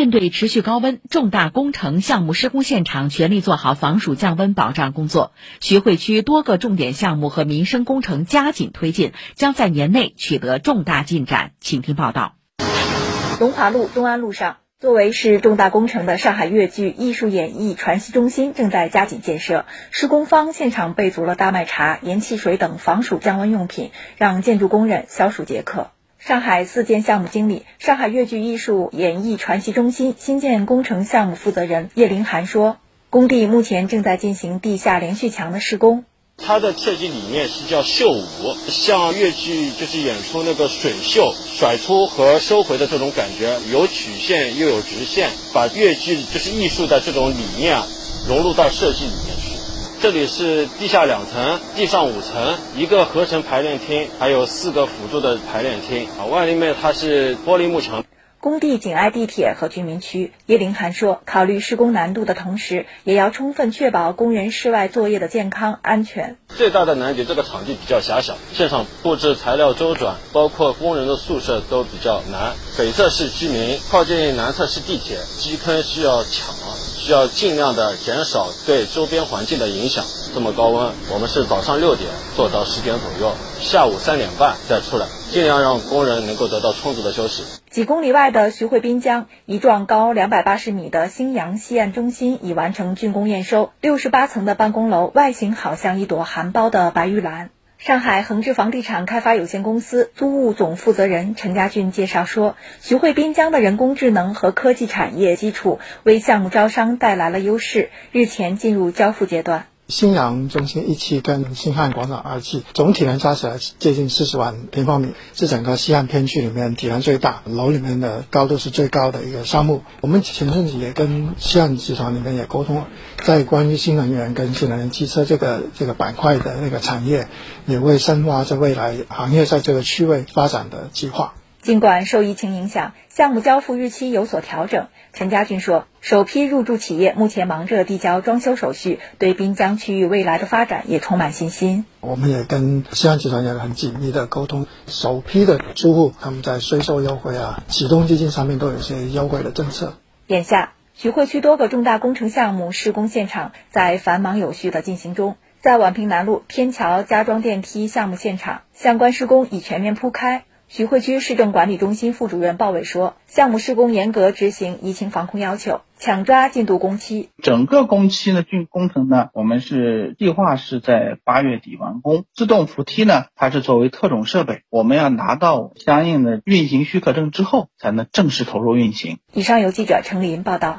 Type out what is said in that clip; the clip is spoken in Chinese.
面对持续高温，重大工程项目施工现场全力做好防暑降温保障工作。徐汇区多个重点项目和民生工程加紧推进，将在年内取得重大进展。请听报道。龙华路、东安路上，作为是重大工程的上海越剧艺术演艺传习中心正在加紧建设，施工方现场备足了大麦茶、盐汽水等防暑降温用品，让建筑工人消暑解渴。上海四建项目经理、上海越剧艺术演艺传习中心新建工程项目负责人叶凌涵说：“工地目前正在进行地下连续墙的施工。它的设计理念是叫秀舞，像越剧就是演出那个水袖，甩出和收回的这种感觉，有曲线又有直线，把越剧就是艺术的这种理念啊融入到设计里面。”这里是地下两层，地上五层，一个合成排练厅，还有四个辅助的排练厅。啊，外立面它是玻璃幕墙。工地紧挨地铁和居民区，叶林涵说，考虑施工难度的同时，也要充分确保工人室外作业的健康安全。最大的难点，这个场地比较狭小，现场布置材料周转，包括工人的宿舍都比较难。北侧是居民，靠近南侧是地铁，基坑需要抢。需要尽量的减少对周边环境的影响。这么高温，我们是早上六点做到十点左右，下午三点半再出来，尽量让工人能够得到充足的休息。几公里外的徐汇滨江，一幢高两百八十米的新阳西岸中心已完成竣工验收，六十八层的办公楼外形好像一朵含苞的白玉兰。上海恒志房地产开发有限公司租务总负责人陈家俊介绍说，徐汇滨江的人工智能和科技产业基础为项目招商带来了优势，日前进入交付阶段。新阳中心一期跟新汉广场二期，总体能加起来接近四十万平方米，是整个西岸片区里面体量最大、楼里面的高度是最高的一个项目。我们前阵子也跟西岸集团里面也沟通，在关于新能源跟新能源汽车这个这个板块的那个产业，也会深化在未来行业在这个区位发展的计划。尽管受疫情影响，项目交付日期有所调整，陈家俊说，首批入驻企业目前忙着递交装修手续，对滨江区域未来的发展也充满信心。我们也跟西安集团也很紧密的沟通，首批的租户他们在税收优惠啊、启动基金上面都有一些优惠的政策。眼下，徐汇区多个重大工程项目施工现场在繁忙有序的进行中，在宛平南路天桥加装电梯项目现场，相关施工已全面铺开。徐汇区市政管理中心副主任鲍伟说：“项目施工严格执行疫情防控要求，抢抓进度工期。整个工期呢，竣工程呢，我们是计划是在八月底完工。自动扶梯呢，它是作为特种设备，我们要拿到相应的运行许可证之后，才能正式投入运行。”以上由记者程林报道。